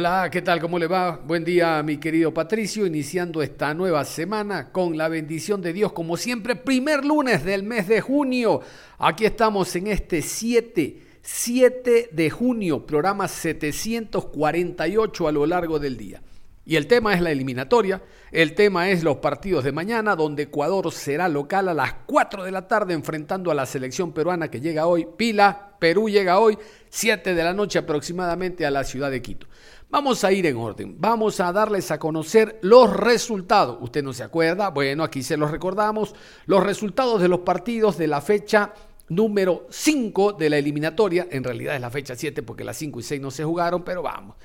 Hola, ¿qué tal? ¿Cómo le va? Buen día, mi querido Patricio, iniciando esta nueva semana con la bendición de Dios, como siempre, primer lunes del mes de junio. Aquí estamos en este 7, 7 de junio, programa 748 a lo largo del día. Y el tema es la eliminatoria, el tema es los partidos de mañana, donde Ecuador será local a las 4 de la tarde enfrentando a la selección peruana que llega hoy, Pila, Perú llega hoy, 7 de la noche aproximadamente a la ciudad de Quito. Vamos a ir en orden, vamos a darles a conocer los resultados. ¿Usted no se acuerda? Bueno, aquí se los recordamos, los resultados de los partidos de la fecha número 5 de la eliminatoria, en realidad es la fecha 7 porque las 5 y 6 no se jugaron, pero vamos.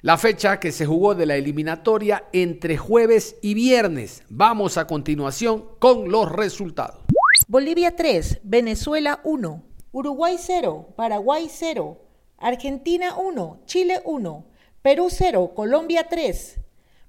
La fecha que se jugó de la eliminatoria entre jueves y viernes. Vamos a continuación con los resultados. Bolivia 3, Venezuela 1, Uruguay 0, Paraguay 0, Argentina 1, Chile 1, Perú 0, Colombia 3,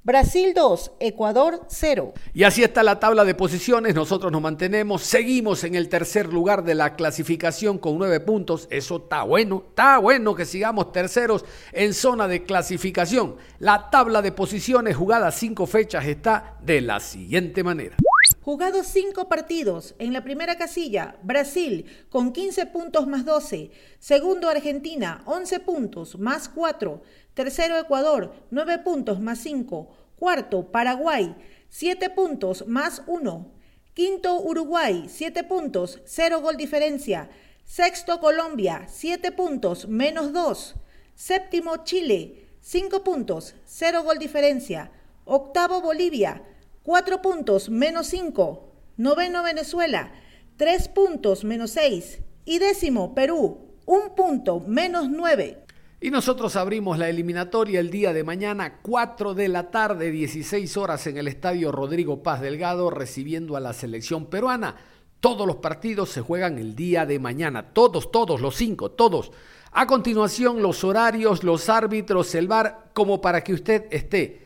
Brasil 2, Ecuador 0. Y así está la tabla de posiciones, nosotros nos mantenemos, seguimos en el tercer lugar de la clasificación con nueve puntos, eso está bueno, está bueno que sigamos terceros en zona de clasificación. La tabla de posiciones jugadas cinco fechas está de la siguiente manera. Jugados 5 partidos. En la primera casilla, Brasil con 15 puntos más 12. Segundo, Argentina, 11 puntos más 4. Tercero, Ecuador, 9 puntos más 5. Cuarto, Paraguay, 7 puntos más 1. Quinto, Uruguay, 7 puntos, 0 gol diferencia. Sexto, Colombia, 7 puntos menos 2. Séptimo, Chile, 5 puntos, 0 gol diferencia. Octavo, Bolivia, 4 puntos menos 5. Noveno, Venezuela, 3 puntos menos 6. Y décimo, Perú, 1 punto menos 9. Y nosotros abrimos la eliminatoria el día de mañana, 4 de la tarde, 16 horas en el estadio Rodrigo Paz Delgado, recibiendo a la selección peruana. Todos los partidos se juegan el día de mañana, todos, todos, los cinco, todos. A continuación, los horarios, los árbitros, el bar, como para que usted esté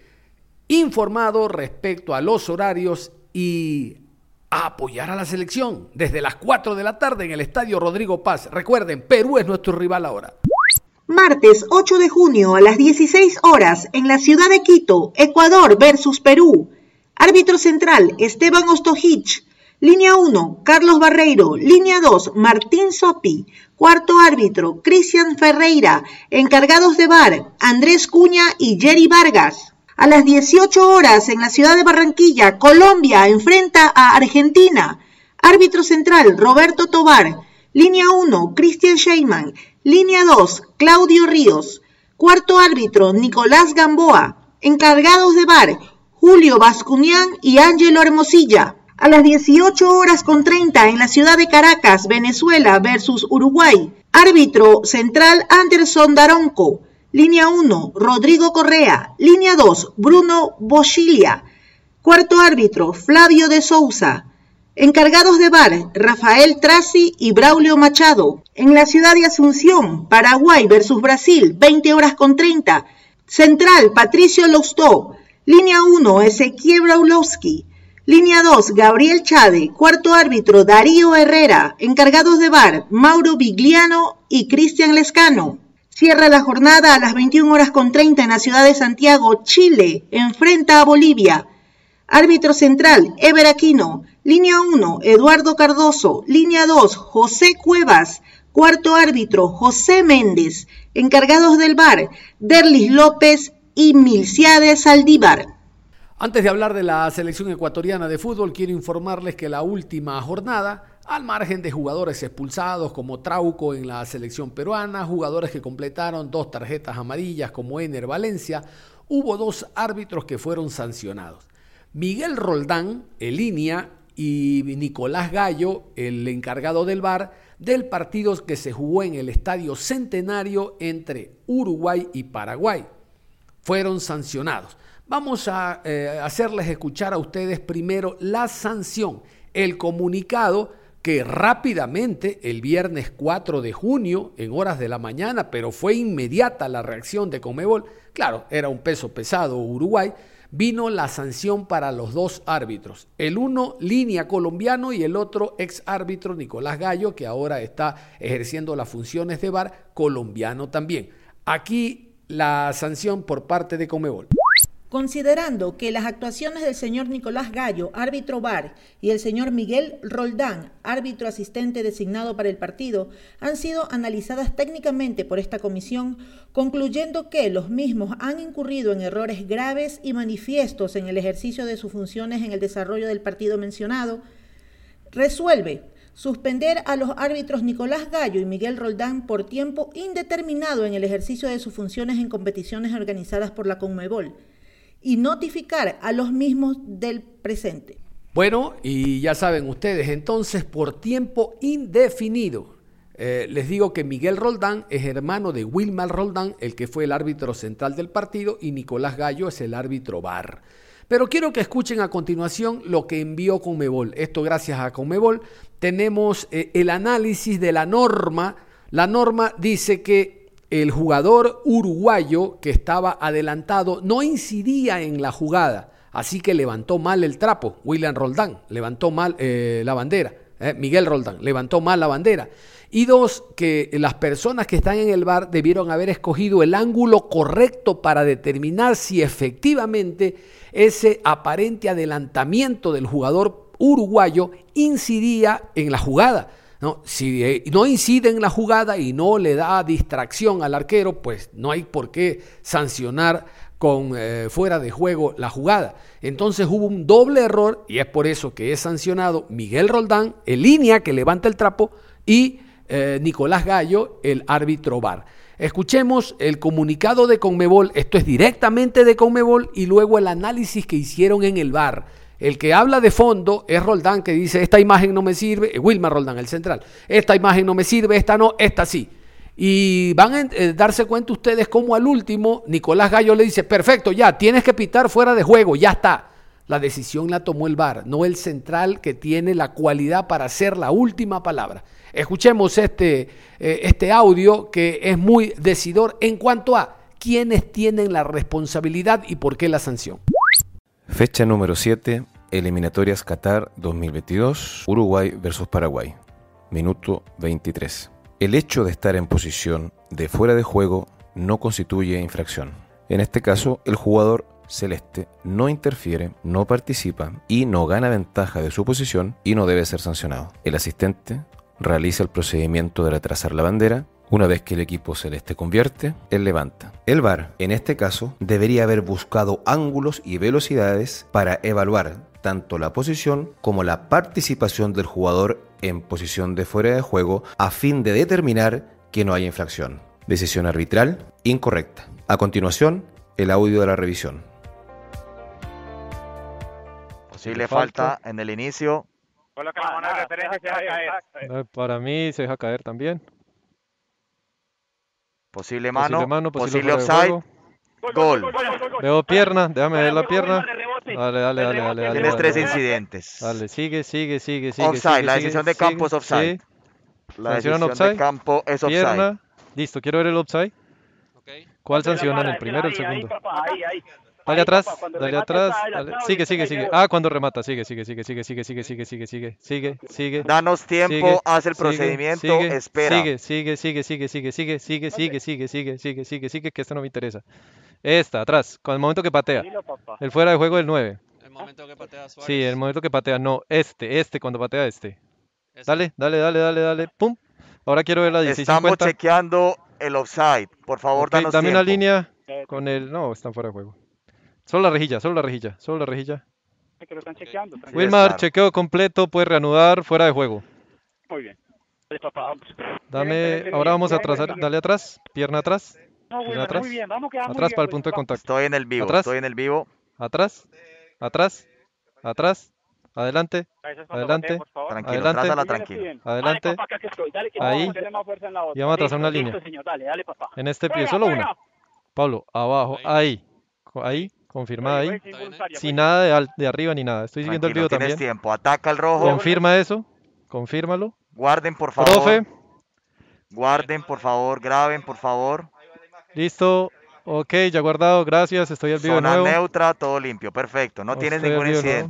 informado respecto a los horarios y apoyar a la selección desde las 4 de la tarde en el estadio Rodrigo Paz. Recuerden, Perú es nuestro rival ahora. Martes 8 de junio a las 16 horas en la ciudad de Quito, Ecuador versus Perú. Árbitro central Esteban Ostojich. Línea 1, Carlos Barreiro. Línea 2, Martín Sopi. Cuarto árbitro, Cristian Ferreira. Encargados de bar, Andrés Cuña y Jerry Vargas. A las 18 horas en la ciudad de Barranquilla, Colombia enfrenta a Argentina. Árbitro central, Roberto Tobar. Línea 1, Cristian Sheyman. Línea 2, Claudio Ríos. Cuarto árbitro, Nicolás Gamboa. Encargados de bar, Julio Bascunián y Ángelo Hermosilla. A las 18 horas con 30 en la ciudad de Caracas, Venezuela versus Uruguay. Árbitro central Anderson Daronco. Línea 1, Rodrigo Correa. Línea 2, Bruno Boschilia. Cuarto árbitro, Flavio de Souza. Encargados de bar, Rafael Traci y Braulio Machado. En la ciudad de Asunción, Paraguay versus Brasil, 20 horas con 30. Central, Patricio Lostó. Línea 1, Ezequiel Braulowski. Línea 2, Gabriel Chade. Cuarto árbitro, Darío Herrera. Encargados de bar, Mauro Vigliano y Cristian Lescano. Cierra la jornada a las 21 horas con 30 en la ciudad de Santiago, Chile. Enfrenta a Bolivia. Árbitro central, Ever Aquino. Línea 1, Eduardo Cardoso. Línea 2, José Cuevas. Cuarto árbitro, José Méndez. Encargados del bar, Derlis López y Milciades Saldívar. Antes de hablar de la selección ecuatoriana de fútbol, quiero informarles que la última jornada, al margen de jugadores expulsados como Trauco en la selección peruana, jugadores que completaron dos tarjetas amarillas como Ener Valencia, hubo dos árbitros que fueron sancionados. Miguel Roldán, en línea, y Nicolás Gallo, el encargado del VAR, del partido que se jugó en el Estadio Centenario entre Uruguay y Paraguay. Fueron sancionados. Vamos a eh, hacerles escuchar a ustedes primero la sanción, el comunicado que rápidamente el viernes 4 de junio, en horas de la mañana, pero fue inmediata la reacción de Comebol, claro, era un peso pesado Uruguay, vino la sanción para los dos árbitros. El uno, línea colombiano, y el otro, ex árbitro Nicolás Gallo, que ahora está ejerciendo las funciones de VAR, colombiano también. Aquí la sanción por parte de Comebol. Considerando que las actuaciones del señor Nicolás Gallo, árbitro VAR, y el señor Miguel Roldán, árbitro asistente designado para el partido, han sido analizadas técnicamente por esta comisión, concluyendo que los mismos han incurrido en errores graves y manifiestos en el ejercicio de sus funciones en el desarrollo del partido mencionado, resuelve suspender a los árbitros Nicolás Gallo y Miguel Roldán por tiempo indeterminado en el ejercicio de sus funciones en competiciones organizadas por la Conmebol y notificar a los mismos del presente. Bueno, y ya saben ustedes, entonces por tiempo indefinido. Eh, les digo que Miguel Roldán es hermano de Wilmar Roldán, el que fue el árbitro central del partido, y Nicolás Gallo es el árbitro bar. Pero quiero que escuchen a continuación lo que envió Conmebol. Esto gracias a Conmebol. Tenemos eh, el análisis de la norma. La norma dice que el jugador uruguayo que estaba adelantado no incidía en la jugada, así que levantó mal el trapo. William Roldán levantó mal eh, la bandera. Eh, Miguel Roldán levantó mal la bandera. Y dos, que las personas que están en el bar debieron haber escogido el ángulo correcto para determinar si efectivamente ese aparente adelantamiento del jugador uruguayo incidía en la jugada. ¿No? Si eh, no incide en la jugada y no le da distracción al arquero, pues no hay por qué sancionar con eh, fuera de juego la jugada. Entonces hubo un doble error y es por eso que es sancionado Miguel Roldán, el línea que levanta el trapo, y eh, Nicolás Gallo, el árbitro VAR. Escuchemos el comunicado de Conmebol, esto es directamente de Conmebol, y luego el análisis que hicieron en el VAR. El que habla de fondo es Roldán, que dice, esta imagen no me sirve, eh, Wilmar Roldán, el central, esta imagen no me sirve, esta no, esta sí. Y van a eh, darse cuenta ustedes cómo al último Nicolás Gallo le dice, perfecto, ya, tienes que pitar fuera de juego, ya está. La decisión la tomó el VAR, no el central que tiene la cualidad para hacer la última palabra. Escuchemos este, eh, este audio que es muy decidor en cuanto a quiénes tienen la responsabilidad y por qué la sanción. Fecha número 7, eliminatorias Qatar 2022, Uruguay versus Paraguay. Minuto 23. El hecho de estar en posición de fuera de juego no constituye infracción. En este caso, el jugador celeste no interfiere, no participa y no gana ventaja de su posición y no debe ser sancionado. El asistente realiza el procedimiento de retrasar la bandera una vez que el equipo celeste convierte, él levanta. El VAR, en este caso, debería haber buscado ángulos y velocidades para evaluar tanto la posición como la participación del jugador en posición de fuera de juego a fin de determinar que no haya infracción. Decisión arbitral incorrecta. A continuación, el audio de la revisión. Posible falta en el inicio. Para mí se deja caer también. Posible mano, Posible mano, posible posible de offside, gol. Veo pierna, déjame ver la pierna. Dale, dale, dale, dale. dale, Tienes tres dale. incidentes. Dale, sigue, sigue, sigue, sigue. Offside, sigue, la sigue, decisión de sigue, campo es offside. sí. La decisión de offside. campo es offside. Pierna. Listo, quiero ver el offside. ¿Cuál sancionan? ¿El primero o el segundo? Dale atrás, dale atrás. Sigue, sigue, sigue. Ah, cuando remata. Sigue, sigue, sigue, sigue, sigue, sigue, sigue, sigue, sigue, sigue, sigue. Danos tiempo, sigue, haz el sigue, procedimiento, sigue, espera. Sigue, sigue, sigue, sigue, sigue, sigue, sigue, sigue, sigue, sigue, sigue, sigue, sigue, que esta no me interesa. Esta, atrás, con el momento que patea. El fuera de juego del 9. El momento que patea Suárez. Sí, el momento que patea, no, este, este, cuando patea este. Dale, dale, dale, dale, dale, pum. Ahora quiero ver la Estamos 1650. chequeando el offside. Por favor, danos dame una línea con el... No, están fuera de juego. Solo la rejilla, solo la rejilla, solo la rejilla. que lo están chequeando. tranquilo. Wilmar, chequeo completo, puede reanudar, fuera de juego. Muy bien. Dale, papá, vamos. Dame, ahora vamos a atrasar, dale atrás, pierna atrás, No, pierna Wilmar, atrás, muy bien. Vamos, muy atrás bien, para el punto de contacto. Estoy en el vivo, Atrás. estoy en el vivo. Atrás, atrás, Atrás. Adelante. Adelante. Tranquilo, Adelante. trátala tranquilo. Adelante. Ahí. Y vamos a trazar una línea. En este pie, solo una. Pablo, abajo. Ahí. Ahí. Confirmada ahí. Sin nada de, al- de arriba ni nada. Estoy siguiendo el Tranquilo, tienes también. tiempo. Ataca el rojo. Confirma eso. Confírmalo. Guarden, por favor. Profe. Guarden, por favor. Graben, por favor. Listo. Ok, ya guardado. Gracias. Estoy al vivo de Zona nuevo. neutra, todo limpio. Perfecto. No tienes ningún nuevo.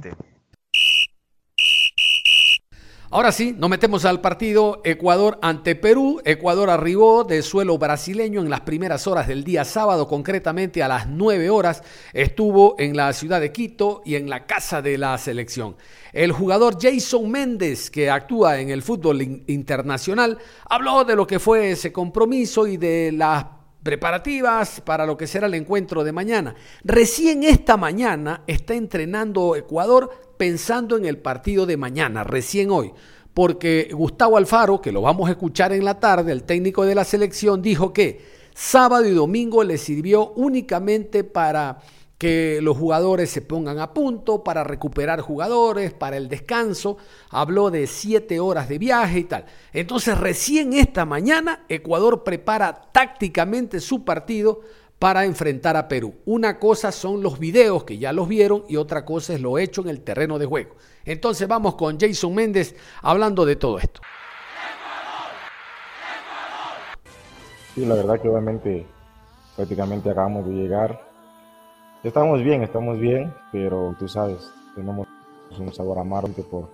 Ahora sí, nos metemos al partido Ecuador ante Perú. Ecuador arribó de suelo brasileño en las primeras horas del día sábado, concretamente a las 9 horas. Estuvo en la ciudad de Quito y en la casa de la selección. El jugador Jason Méndez, que actúa en el fútbol in- internacional, habló de lo que fue ese compromiso y de las preparativas para lo que será el encuentro de mañana. Recién esta mañana está entrenando Ecuador pensando en el partido de mañana, recién hoy, porque Gustavo Alfaro, que lo vamos a escuchar en la tarde, el técnico de la selección, dijo que sábado y domingo le sirvió únicamente para que los jugadores se pongan a punto, para recuperar jugadores, para el descanso. Habló de siete horas de viaje y tal. Entonces, recién esta mañana, Ecuador prepara tácticamente su partido para enfrentar a Perú. Una cosa son los videos que ya los vieron y otra cosa es lo hecho en el terreno de juego. Entonces vamos con Jason Méndez hablando de todo esto. Sí, la verdad que obviamente prácticamente acabamos de llegar. Estamos bien, estamos bien, pero tú sabes, tenemos un sabor amargo por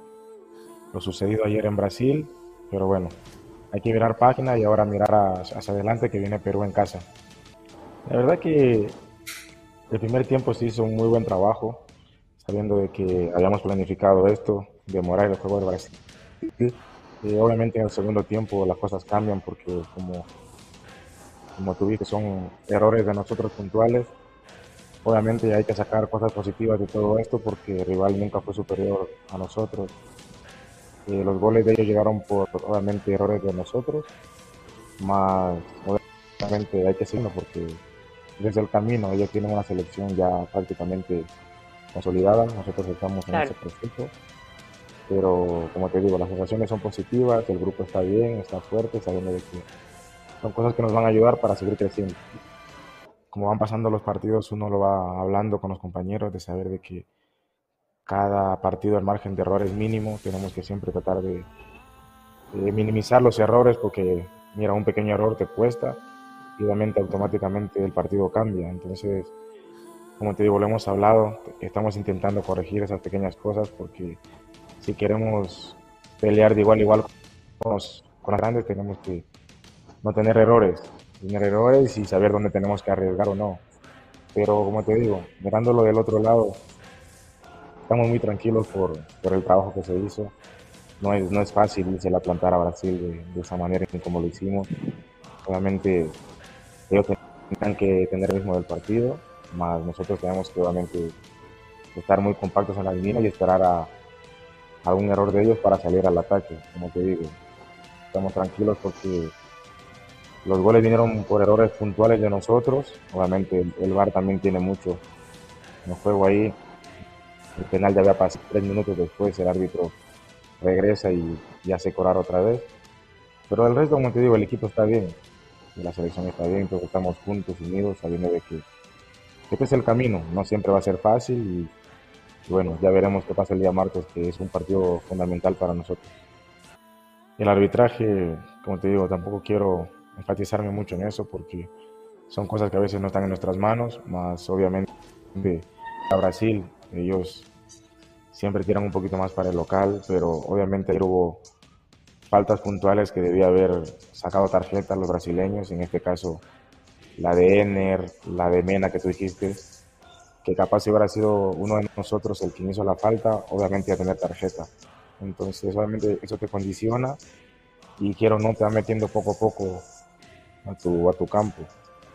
lo sucedido ayer en Brasil, pero bueno, hay que mirar página y ahora mirar hacia adelante que viene Perú en casa. La verdad que el primer tiempo se hizo un muy buen trabajo, sabiendo de que habíamos planificado esto, demorar el juego de Brasil. Obviamente en el segundo tiempo las cosas cambian porque como como tú viste, son errores de nosotros puntuales. Obviamente hay que sacar cosas positivas de todo esto porque el rival nunca fue superior a nosotros. Eh, los goles de ellos llegaron por, obviamente, errores de nosotros, más obviamente hay que seguirlo porque desde el camino ellos tienen una selección ya prácticamente consolidada, nosotros estamos en Claro. ese proceso. Pero como te digo, las sensaciones son positivas, el grupo está bien, está fuerte, sabiendo de que son cosas que nos van a ayudar para seguir creciendo. Como van pasando los partidos, uno lo va hablando con los compañeros de saber de que cada partido, el margen de error es mínimo, tenemos que siempre tratar de, de minimizar los errores porque, mira, un pequeño error te cuesta y obviamente automáticamente el partido cambia. Entonces, como te digo, lo hemos hablado, estamos intentando corregir esas pequeñas cosas porque si queremos pelear de igual a igual con los, con los grandes, tenemos que no tener errores, tener errores y saber dónde tenemos que arriesgar o no. Pero como te digo, mirándolo del otro lado, estamos muy tranquilos por, por el trabajo que se hizo. No es, no es fácil irse a plantar a Brasil de, de esa manera como lo hicimos. Obviamente ellos tendrán que tener el ritmo del partido, más nosotros tenemos que obviamente estar muy compactos en la línea y esperar a, a un error de ellos para salir al ataque, como te digo. Estamos tranquilos porque los goles vinieron por errores puntuales de nosotros. Obviamente el, el VAR también tiene mucho en el juego ahí. El penal ya había pasado tres minutos después, el árbitro regresa y, y hace cobrar otra vez. Pero el resto, como te digo, el equipo está bien. La selección está bien, todos estamos juntos, unidos, sabiendo de que este es el camino. No siempre va a ser fácil y, y bueno, ya veremos qué pasa el día martes, que es un partido fundamental para nosotros. El arbitraje, como te digo, tampoco quiero enfatizarme mucho en eso porque son cosas que a veces no están en nuestras manos, más obviamente a Brasil, ellos siempre tiran un poquito más para el local, pero obviamente hubo faltas puntuales que debía haber sacado tarjetas los brasileños, en este caso la de Ener, la de Mena que tú dijiste, que capaz si hubiera sido uno de nosotros el que hizo la falta, obviamente iba a tener tarjeta. Entonces obviamente eso te condiciona y quiero no te va metiendo poco a poco a tu, a tu campo.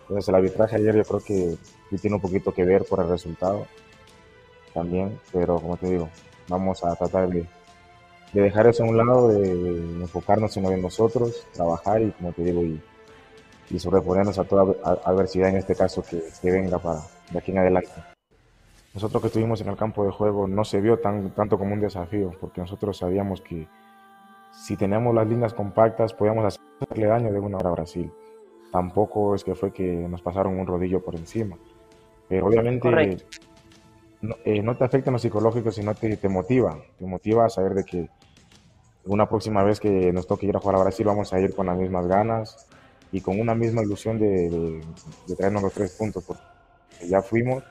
Entonces el arbitraje ayer yo creo que tiene un poquito que ver por el resultado también, pero como te digo, vamos a tratar de, de dejar eso a un lado, de, de enfocarnos en lo de nosotros, trabajar y como te digo, y, y sobreponernos a toda adversidad en este caso que, que venga para de aquí en adelante. nosotros que estuvimos en el campo de juego no se vio tan, tanto como un desafío, porque nosotros sabíamos que si teníamos las líneas compactas podíamos hacerle daño de una hora a Brasil. Tampoco es que fue que nos pasaron un rodillo por encima. Pero obviamente no, eh, no, te afecta en lo psicológico, sino te, te motiva. Te motiva a saber de que una próxima vez que nos toque ir a jugar a Brasil vamos a ir con las mismas ganas y con una misma ilusión de, traernos los tres puntos, porque ya fuimos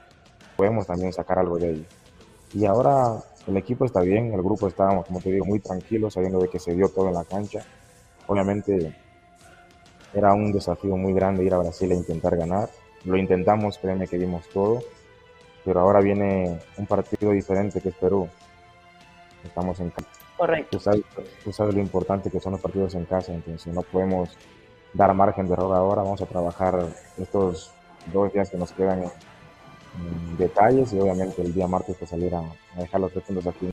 podemos también sacar algo de ello. Y ahora el equipo está bien, el grupo está, como te digo, muy tranquilo, sabiendo de que se dio todo en la cancha. Obviamente era un desafío muy grande ir a Brasil e intentar ganar. Lo intentamos, créeme que dimos todo, pero ahora viene un partido diferente que es Perú. Estamos en. Correcto. Tú sabes, tú sabes lo importante que son los partidos en casa, entonces no podemos dar margen de error ahora. Vamos a trabajar estos dos días que nos quedan detalles y obviamente el día martes pues salir a, a dejar los tres puntos aquí.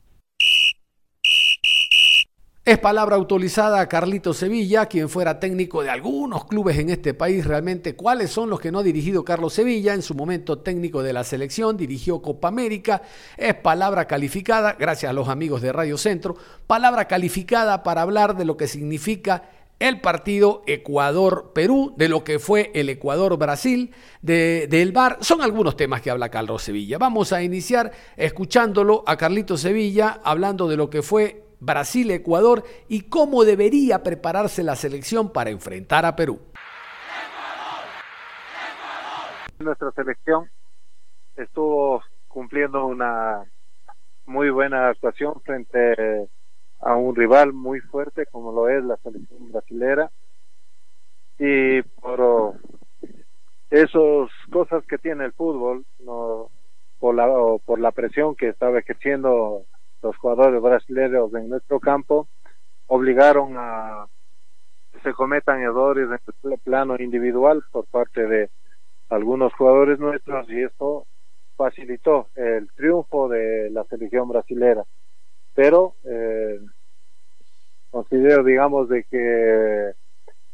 Es palabra autorizada a Carlito Sevilla, quien fuera técnico de algunos clubes en este país. Realmente, ¿cuáles son los que no ha dirigido Carlos Sevilla? En su momento técnico de la selección, dirigió Copa América. Es palabra calificada, gracias a los amigos de Radio Centro, palabra calificada para hablar de lo que significa el partido Ecuador-Perú, de lo que fue el Ecuador-Brasil, de, del VAR. Son algunos temas que habla Carlos Sevilla. Vamos a iniciar escuchándolo a Carlito Sevilla hablando de lo que fue Brasil-Ecuador y cómo debería prepararse la selección para enfrentar a Perú. Nuestra selección estuvo cumpliendo una muy buena actuación frente a un rival muy fuerte como lo es la selección brasilera y por esas cosas que tiene el fútbol no por la por la presión que estaba ejerciendo los jugadores brasileños en nuestro campo obligaron a que se cometan errores en el plano individual por parte de algunos jugadores nuestros y esto facilitó el triunfo de la selección brasilera. Pero eh, considero digamos de que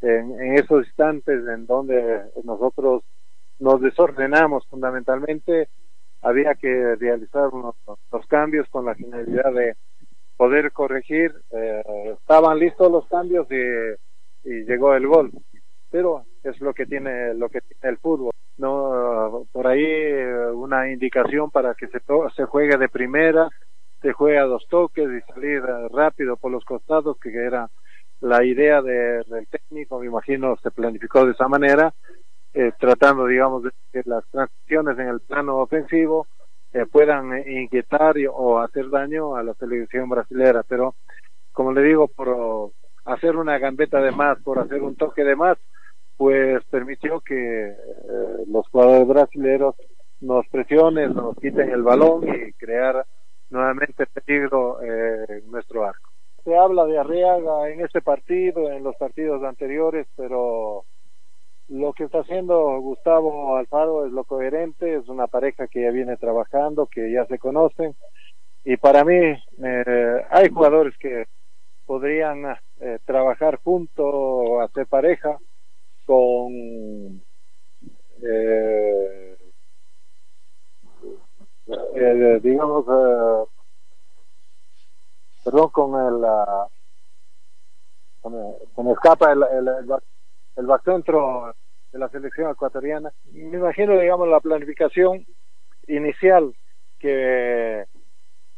en, en, esos instantes en donde nosotros nos desordenamos fundamentalmente había que realizar unos, unos cambios con la finalidad de poder corregir eh, estaban listos los cambios y, y, llegó el gol. Pero es lo que tiene lo que tiene el fútbol no por ahí una indicación para que se se juegue de primera se juega dos toques y salir rápido por los costados que era la idea de, del técnico me imagino se planificó de esa manera eh, tratando, digamos, de que las transiciones en el plano ofensivo eh, puedan eh, inquietar y, o hacer daño a la selección brasilera. Pero, como le digo, por hacer una gambeta de más, por hacer un toque de más, pues permitió que eh, los jugadores brasileños nos presionen, nos quiten el balón y crear nuevamente peligro eh, en nuestro arco. Se habla de Arriaga en este partido, en los partidos anteriores, pero lo que está haciendo Gustavo Alfaro es lo coherente, es una pareja que ya viene trabajando, que ya se conocen. Y para mí eh, hay jugadores que podrían eh, trabajar junto, hacer pareja con eh, eh, digamos eh, perdón con el uh, con, con escapa el, el, el el backcentro de la selección ecuatoriana. Me imagino, digamos, la planificación inicial que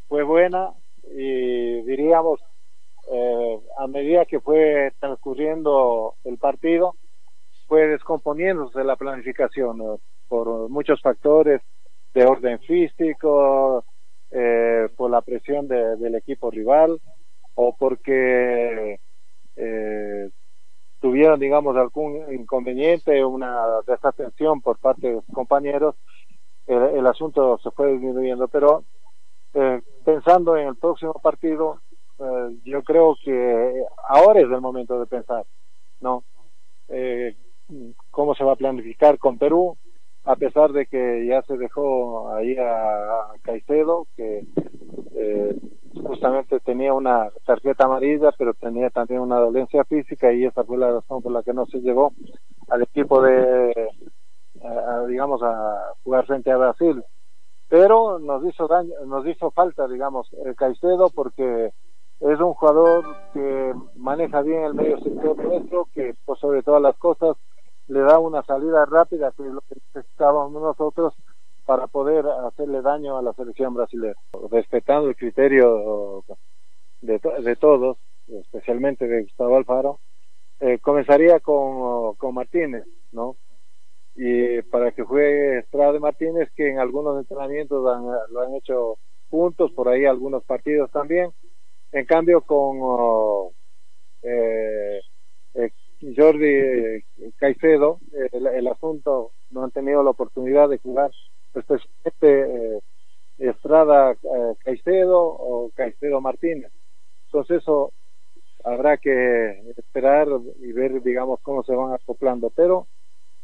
fue buena y diríamos eh, a medida que fue transcurriendo el partido fue descomponiéndose la planificación ¿no? por muchos factores de orden físico, eh, por la presión de, del equipo rival o porque eh, tuvieron, digamos, algún inconveniente, una desatención por parte de sus compañeros, el, asunto se fue disminuyendo. Pero eh, pensando en el próximo partido, eh, yo creo que ahora es el momento de pensar, ¿no? Eh, cómo se va a planificar con Perú, a pesar de que ya se dejó ahí a, Caicedo, que justamente tenía una tarjeta amarilla, pero tenía también una dolencia física y esa fue la razón por la que no se llevó al equipo de, a, digamos, a jugar frente a Brasil. pero nos hizo daño, nos hizo falta, digamos, el Caicedo porque es un jugador que maneja bien el medio sector nuestro, que por sobre todas las cosas le da una salida rápida, que es lo que necesitábamos nosotros para poder hacerle daño a la selección brasileña, respetando el criterio de, todos, especialmente de Gustavo Alfaro. Eh, comenzaría con, con Martínez, ¿no? Y para que juegue Estrada Martínez, que en algunos entrenamientos lo han hecho juntos, por ahí algunos partidos también. En cambio, con oh, eh, eh, Jordi Caicedo, el, asunto no han tenido la oportunidad de jugar especialmente Estrada Caicedo o Caicedo Martínez. Entonces eso habrá que esperar y ver, digamos, cómo se van acoplando. Pero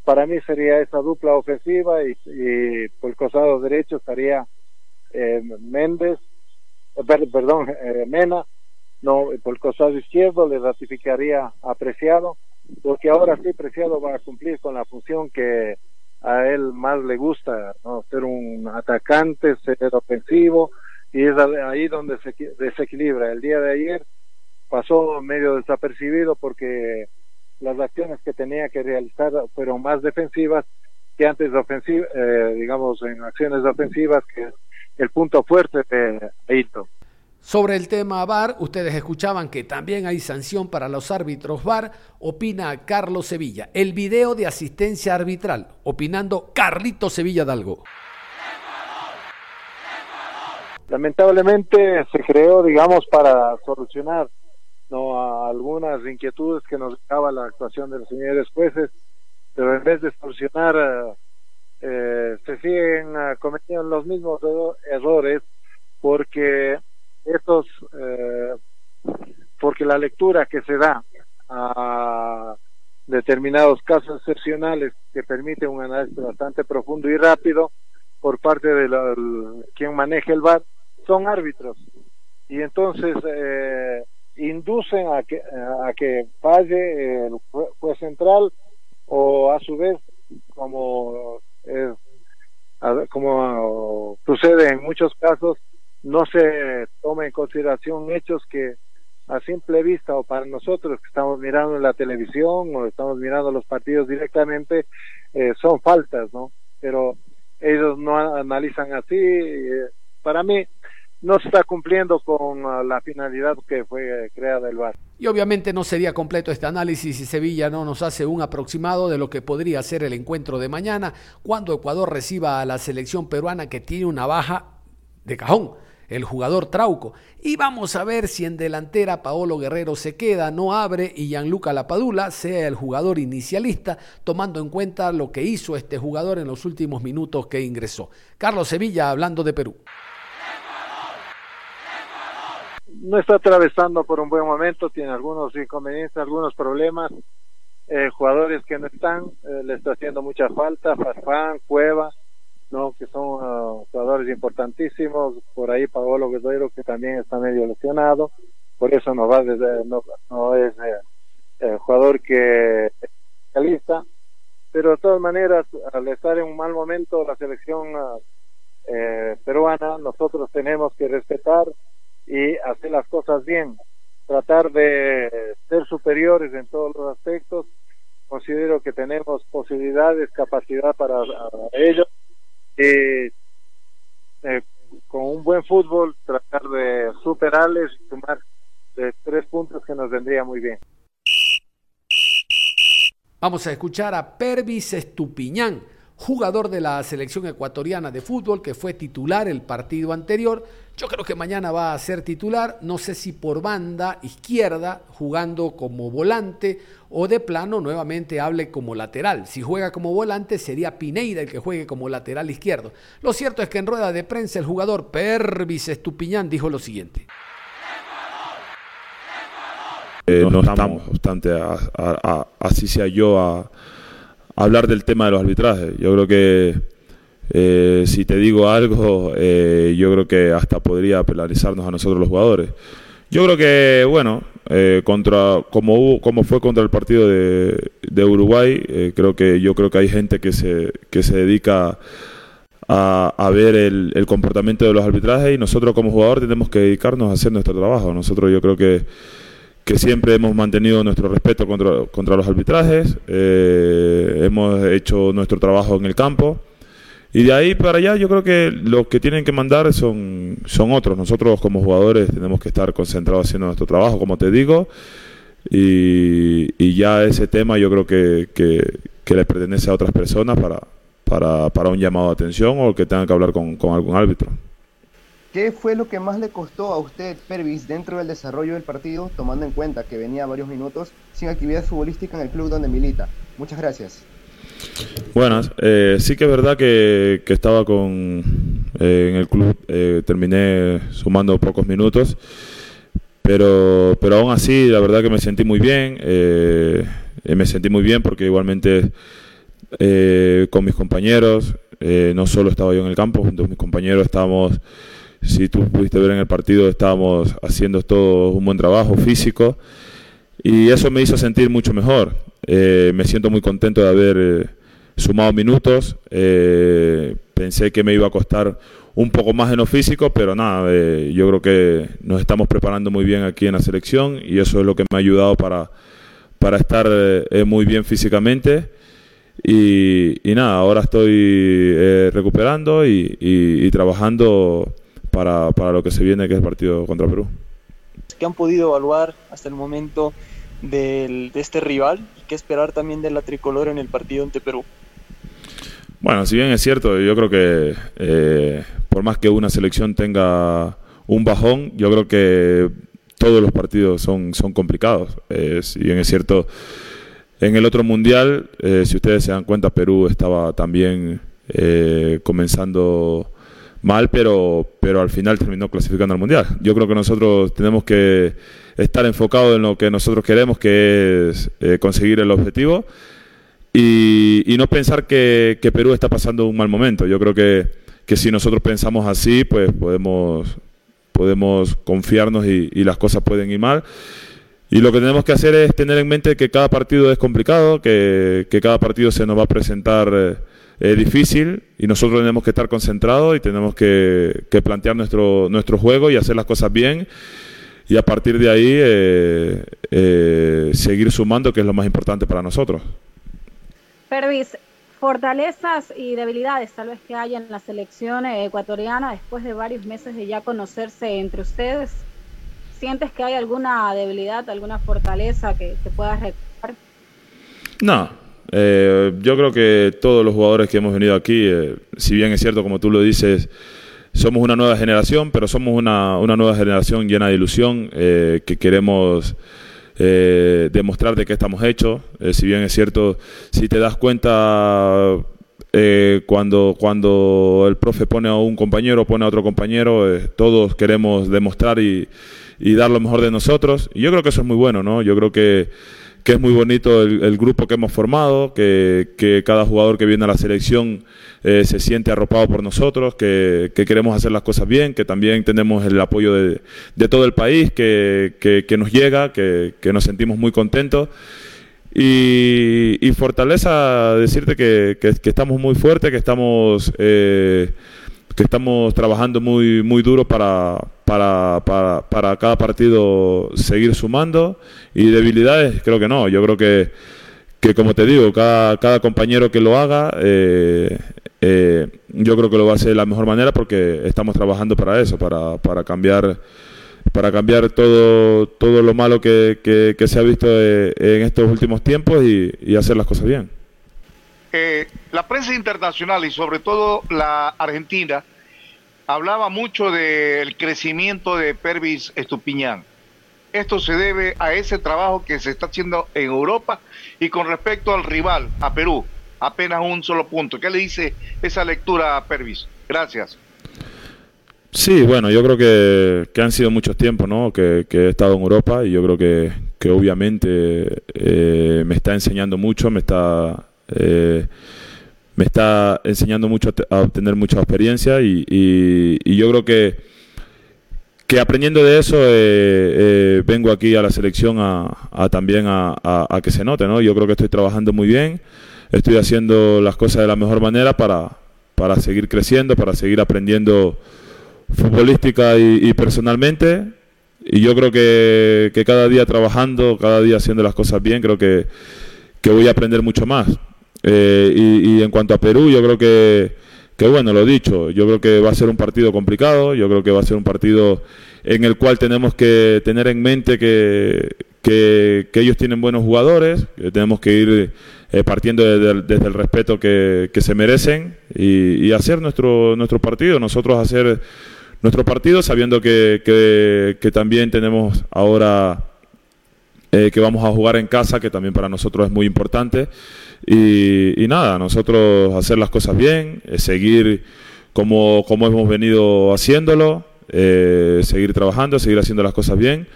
para mí sería esa dupla ofensiva y, por el costado derecho estaría eh, Méndez, eh, perdón, eh, Mena, no, por el costado izquierdo le ratificaría a Preciado, porque ahora sí Preciado va a cumplir con la función que a él más le gusta, ¿no? ser un atacante, ser ofensivo, y es ahí donde se desequilibra. El día de ayer pasó medio desapercibido porque las acciones que tenía que realizar fueron más defensivas que antes ofensivas, eh, digamos, en acciones ofensivas, que es el punto fuerte de Aito. Sobre el tema VAR, ustedes escuchaban que también hay sanción para los árbitros VAR, opina Carlos Sevilla. El video de asistencia arbitral, opinando Carlito Sevilla Dalgo. Lamentablemente se creó, digamos, para solucionar no algunas inquietudes que nos dejaba la actuación de los señores jueces, pero en vez de solucionar eh, eh, se siguen uh, cometiendo los mismos errores porque estos eh, porque la lectura que se da a determinados casos excepcionales que permite un análisis bastante profundo y rápido por parte de quien maneja el VAR son árbitros. Y entonces eh, inducen a que, a que falle el juez central o a su vez como como sucede en muchos casos no se toma en consideración hechos que a simple vista o para nosotros que estamos mirando en la televisión o estamos mirando los partidos directamente eh, son faltas no pero ellos no analizan así eh, para mí no se está cumpliendo con uh, la finalidad que fue creada el VAR. Y obviamente no sería completo este análisis si Sevilla no nos hace un aproximado de lo que podría ser el encuentro de mañana cuando Ecuador reciba a la selección peruana que tiene una baja de cajón, el jugador Trauco. Y vamos a ver si en delantera Paolo Guerrero se queda, no abre y Gianluca Lapadula sea el jugador inicialista, tomando en cuenta lo que hizo este jugador en los últimos minutos que ingresó. Carlos Sevilla hablando de Perú no está atravesando por un buen momento, tiene algunos inconvenientes, algunos problemas. Eh, jugadores que no están, eh, le está haciendo mucha falta, Farfán, Cueva, no que son ah, jugadores importantísimos. Por ahí Paolo Guerrero, que también está medio lesionado, por eso no va desde, no, no es eh, jugador que lista. Pero de todas maneras, al estar en un mal momento la selección ah, peruana, nosotros tenemos que respetar y hacer las cosas bien, tratar de ser superiores en todos los aspectos. Considero que tenemos posibilidades, capacidad para ello. Eh, con un buen fútbol, tratar de superarles y sumar de tres puntos que nos vendría muy bien. Vamos a escuchar a Pervis Estupiñán jugador de la selección ecuatoriana de fútbol que fue titular el partido anterior. Yo creo que mañana va a ser titular, no sé si por banda izquierda, jugando como volante o de plano nuevamente hable como lateral. Si juega como volante sería Pineida el que juegue como lateral izquierdo. Lo cierto es que en rueda de prensa el jugador Pervis Estupiñán dijo lo siguiente. Eh, no estamos bastante así sea yo a hablar del tema de los arbitrajes. Yo creo que eh, si te digo algo, eh, yo creo que hasta podría penalizarnos a nosotros los jugadores. Yo creo que, bueno, eh, contra como hubo, como fue contra el partido de, de Uruguay, creo que yo creo que hay gente que se, que se dedica a, ver el, el, comportamiento de los arbitrajes y nosotros como jugador tenemos que dedicarnos a hacer nuestro trabajo. Nosotros yo creo que, que siempre hemos mantenido nuestro respeto contra, contra los arbitrajes, eh, hemos hecho nuestro trabajo en el campo. Y de ahí para allá yo creo que los que tienen que mandar son, son otros. Nosotros como jugadores tenemos que estar concentrados haciendo nuestro trabajo, como te digo. Y, y ya ese tema yo creo que, que, que le pertenece a otras personas para, para, para un llamado de atención o que tenga que hablar con, con algún árbitro. ¿Qué fue lo que más le costó a usted, Pervis, dentro del desarrollo del partido, tomando en cuenta que venía varios minutos sin actividad futbolística en el club donde milita? Muchas gracias. Buenas, eh, sí que es verdad que, estaba con eh, en el club, eh, terminé sumando pocos minutos, pero, pero aún así la verdad que me sentí muy bien, eh, me sentí muy bien porque igualmente eh, con mis compañeros, eh, no solo estaba yo en el campo, junto a mis compañeros estábamos, si tú pudiste ver en el partido, estábamos haciendo todo un buen trabajo físico y eso me hizo sentir mucho mejor. Eh, me siento muy contento de haber eh, sumado minutos, eh, pensé que me iba a costar un poco más en lo físico, pero nada, eh, yo creo que nos estamos preparando muy bien aquí en la selección y eso es lo que me ha ayudado para, para estar eh, muy bien físicamente y, y nada, ahora estoy eh, recuperando y, y- y trabajando para, para lo que se viene, que es el partido contra Perú. ¿Qué han podido evaluar hasta el momento del- de este rival y qué esperar también de la tricolor en el partido ante Perú? Bueno, si bien es cierto, yo creo que eh, por más que una selección tenga un bajón, yo creo que todos los partidos son, son complicados. Eh, si bien es cierto, en el otro mundial, eh, si ustedes se dan cuenta, Perú estaba también comenzando mal, pero, pero al final terminó clasificando al mundial. Yo creo que nosotros tenemos que estar enfocados en lo que nosotros queremos, que es eh, conseguir el objetivo y, no pensar que, que Perú está pasando un mal momento. Yo creo que, que si nosotros pensamos así, pues podemos, podemos confiarnos y, y las cosas pueden ir mal. Y lo que tenemos que hacer es tener en mente que cada partido es complicado, que, que cada partido se nos va a presentar eh, eh, difícil y nosotros tenemos que estar concentrados y tenemos que, que plantear nuestro, nuestro juego y hacer las cosas bien y a partir de ahí eh, eh, seguir sumando, que es lo más importante para nosotros. Pervis, fortalezas y debilidades tal vez que haya en la selección eh, ecuatoriana después de varios meses de ya conocerse entre ustedes. ¿Sientes que hay alguna debilidad, alguna fortaleza que, que puedas recordar? No, eh, yo creo que todos los jugadores que hemos venido aquí, eh, si bien es cierto, como tú lo dices, somos una nueva generación, pero somos una, una nueva generación llena de ilusión, eh, que queremos eh, demostrar de qué estamos hechos. Eh, si bien es cierto, si te das cuenta, eh, cuando, cuando el profe pone a un compañero, pone a otro compañero, eh, todos queremos demostrar y, y dar lo mejor de nosotros. Y yo creo que eso es muy bueno, ¿no? Yo creo que, que es muy bonito el, grupo que hemos formado, que, cada jugador que viene a la selección eh, se siente arropado por nosotros, que, que queremos hacer las cosas bien, que también tenemos el apoyo de, de todo el país, que, nos llega, que, nos sentimos muy contentos. Y, y fortaleza, decirte que estamos muy fuertes, que estamos, eh, que estamos trabajando muy, muy duro para, para, para, cada partido seguir sumando. Y debilidades, creo que no. Yo creo que, que como te digo, cada, cada compañero que lo haga, eh, eh, yo creo que lo va a hacer de la mejor manera porque estamos trabajando para eso, para, para cambiar para cambiar todo, todo lo malo que, que- que se ha visto eh, en estos últimos tiempos y hacer las cosas bien. Eh, la prensa internacional y sobre todo la argentina hablaba mucho del crecimiento de Pervis Estupiñán. Esto se debe a ese trabajo que se está haciendo en Europa y con respecto al rival, a Perú, apenas un solo punto. ¿Qué le dice esa lectura a Pervis? Gracias. Sí, bueno, yo creo que, que han sido muchos tiempos, ¿no? Que, que he estado en Europa y yo creo que, que obviamente eh, me está enseñando mucho, me está eh, me está enseñando mucho a te- a obtener mucha experiencia y, y- y yo creo que que aprendiendo de eso eh, eh, vengo aquí a la selección a, a también a, que se note, ¿no? Yo creo que estoy trabajando muy bien, estoy haciendo las cosas de la mejor manera para, para seguir creciendo, para seguir aprendiendo futbolística y, personalmente. Y yo creo que, que, cada día trabajando, cada día haciendo las cosas bien, creo que, que voy a aprender mucho más. Eh, y, en cuanto a Perú, yo creo que, que, bueno, lo dicho, yo creo que va a ser un partido complicado, yo creo que va a ser un partido en el cual tenemos que tener en mente que, que, ellos tienen buenos jugadores, que tenemos que ir eh, partiendo desde el, respeto que, se merecen y, hacer nuestro, nuestro partido, nosotros hacer nuestro partido sabiendo que, que también tenemos ahora eh, que vamos a jugar en casa, que también para nosotros es muy importante. Y, nada, nosotros hacer las cosas bien, eh, seguir como, como hemos venido haciéndolo, eh, seguir trabajando, seguir haciendo las cosas bien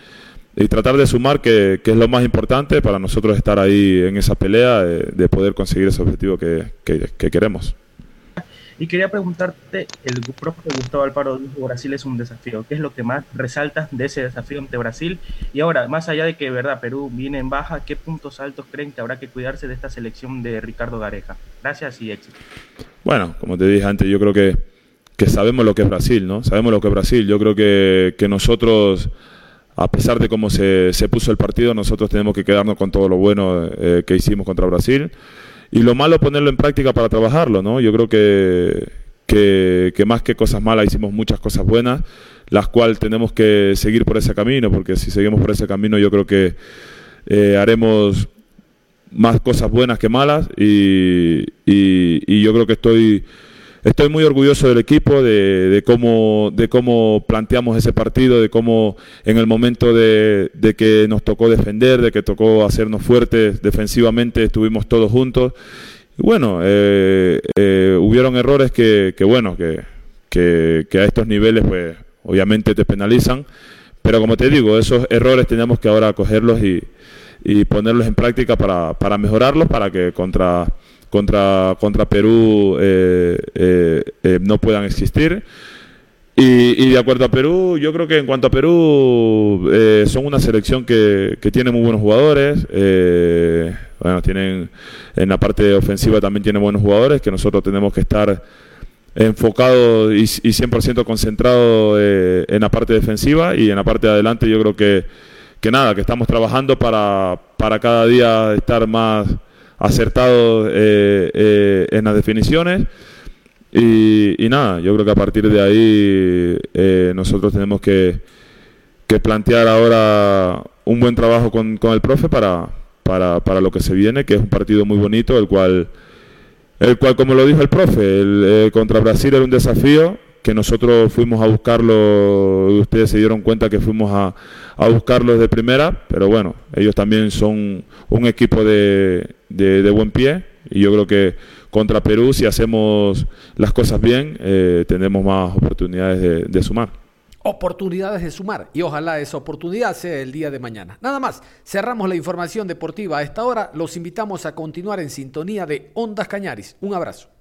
y tratar de sumar, que, que, es lo más importante para nosotros estar ahí en esa pelea de, poder conseguir ese objetivo que, que, queremos. Y quería preguntarte, el profe Gustavo Alparo dijo Brasil es un desafío. ¿Qué es lo que más resaltas de ese desafío ante Brasil? Y ahora, más allá de que verdad Perú viene en baja, ¿qué puntos altos creen que habrá que cuidarse de esta selección de Ricardo Gareja? Gracias y éxito. Bueno, como te dije antes, yo creo que que sabemos lo que es Brasil, ¿no? Sabemos lo que es Brasil. Yo creo que, que nosotros, a pesar de cómo se, se, puso el partido, nosotros tenemos que quedarnos con todo lo bueno eh, que hicimos contra Brasil. Y lo malo ponerlo en práctica para trabajarlo, ¿no? Yo creo que, que, más que cosas malas hicimos muchas cosas buenas, las cuales tenemos que seguir por ese camino, porque si seguimos por ese camino yo creo que eh, haremos más cosas buenas que malas y, y yo creo que estoy estoy muy orgulloso del equipo, de, cómo, de cómo planteamos ese partido, de cómo en el momento de, que nos tocó defender, de que tocó hacernos fuertes defensivamente, estuvimos todos juntos. Y bueno, eh, eh, hubieron errores que, bueno, que, que, a estos niveles pues obviamente te penalizan, pero como te digo, esos errores tenemos que ahora cogerlos y, ponerlos en práctica para mejorarlos, para que contra contra, contra Perú eh, eh, eh, no puedan existir. Y, de acuerdo a Perú, yo creo que en cuanto a Perú, son una selección que, que, tiene muy buenos jugadores. bueno, tienen en la parte ofensiva también tiene buenos jugadores que nosotros tenemos que estar enfocados y, y 100% concentrados en la parte defensiva y en la parte de adelante yo creo que, que nada, que estamos trabajando para, para cada día estar más acertado eh, eh, en las definiciones. Y, nada, yo creo que a partir de ahí eh, nosotros tenemos que, que, plantear ahora un buen trabajo con, con el profe para, para, para, lo que se viene, que es un partido muy bonito, el cual, el cual como lo dijo el profe, el, contra Brasil era un desafío que nosotros fuimos a buscarlo, ustedes se dieron cuenta que fuimos a, a buscarlos de primera, pero bueno, ellos también son un equipo de, de, buen pie y yo creo que contra Perú, si hacemos las cosas bien, eh, tendremos más oportunidades de, de sumar oportunidades de sumar y ojalá esa oportunidad sea el día de mañana. Nada más, cerramos la información deportiva a esta hora. Los invitamos a continuar en sintonía de Ondas Cañaris. Un abrazo.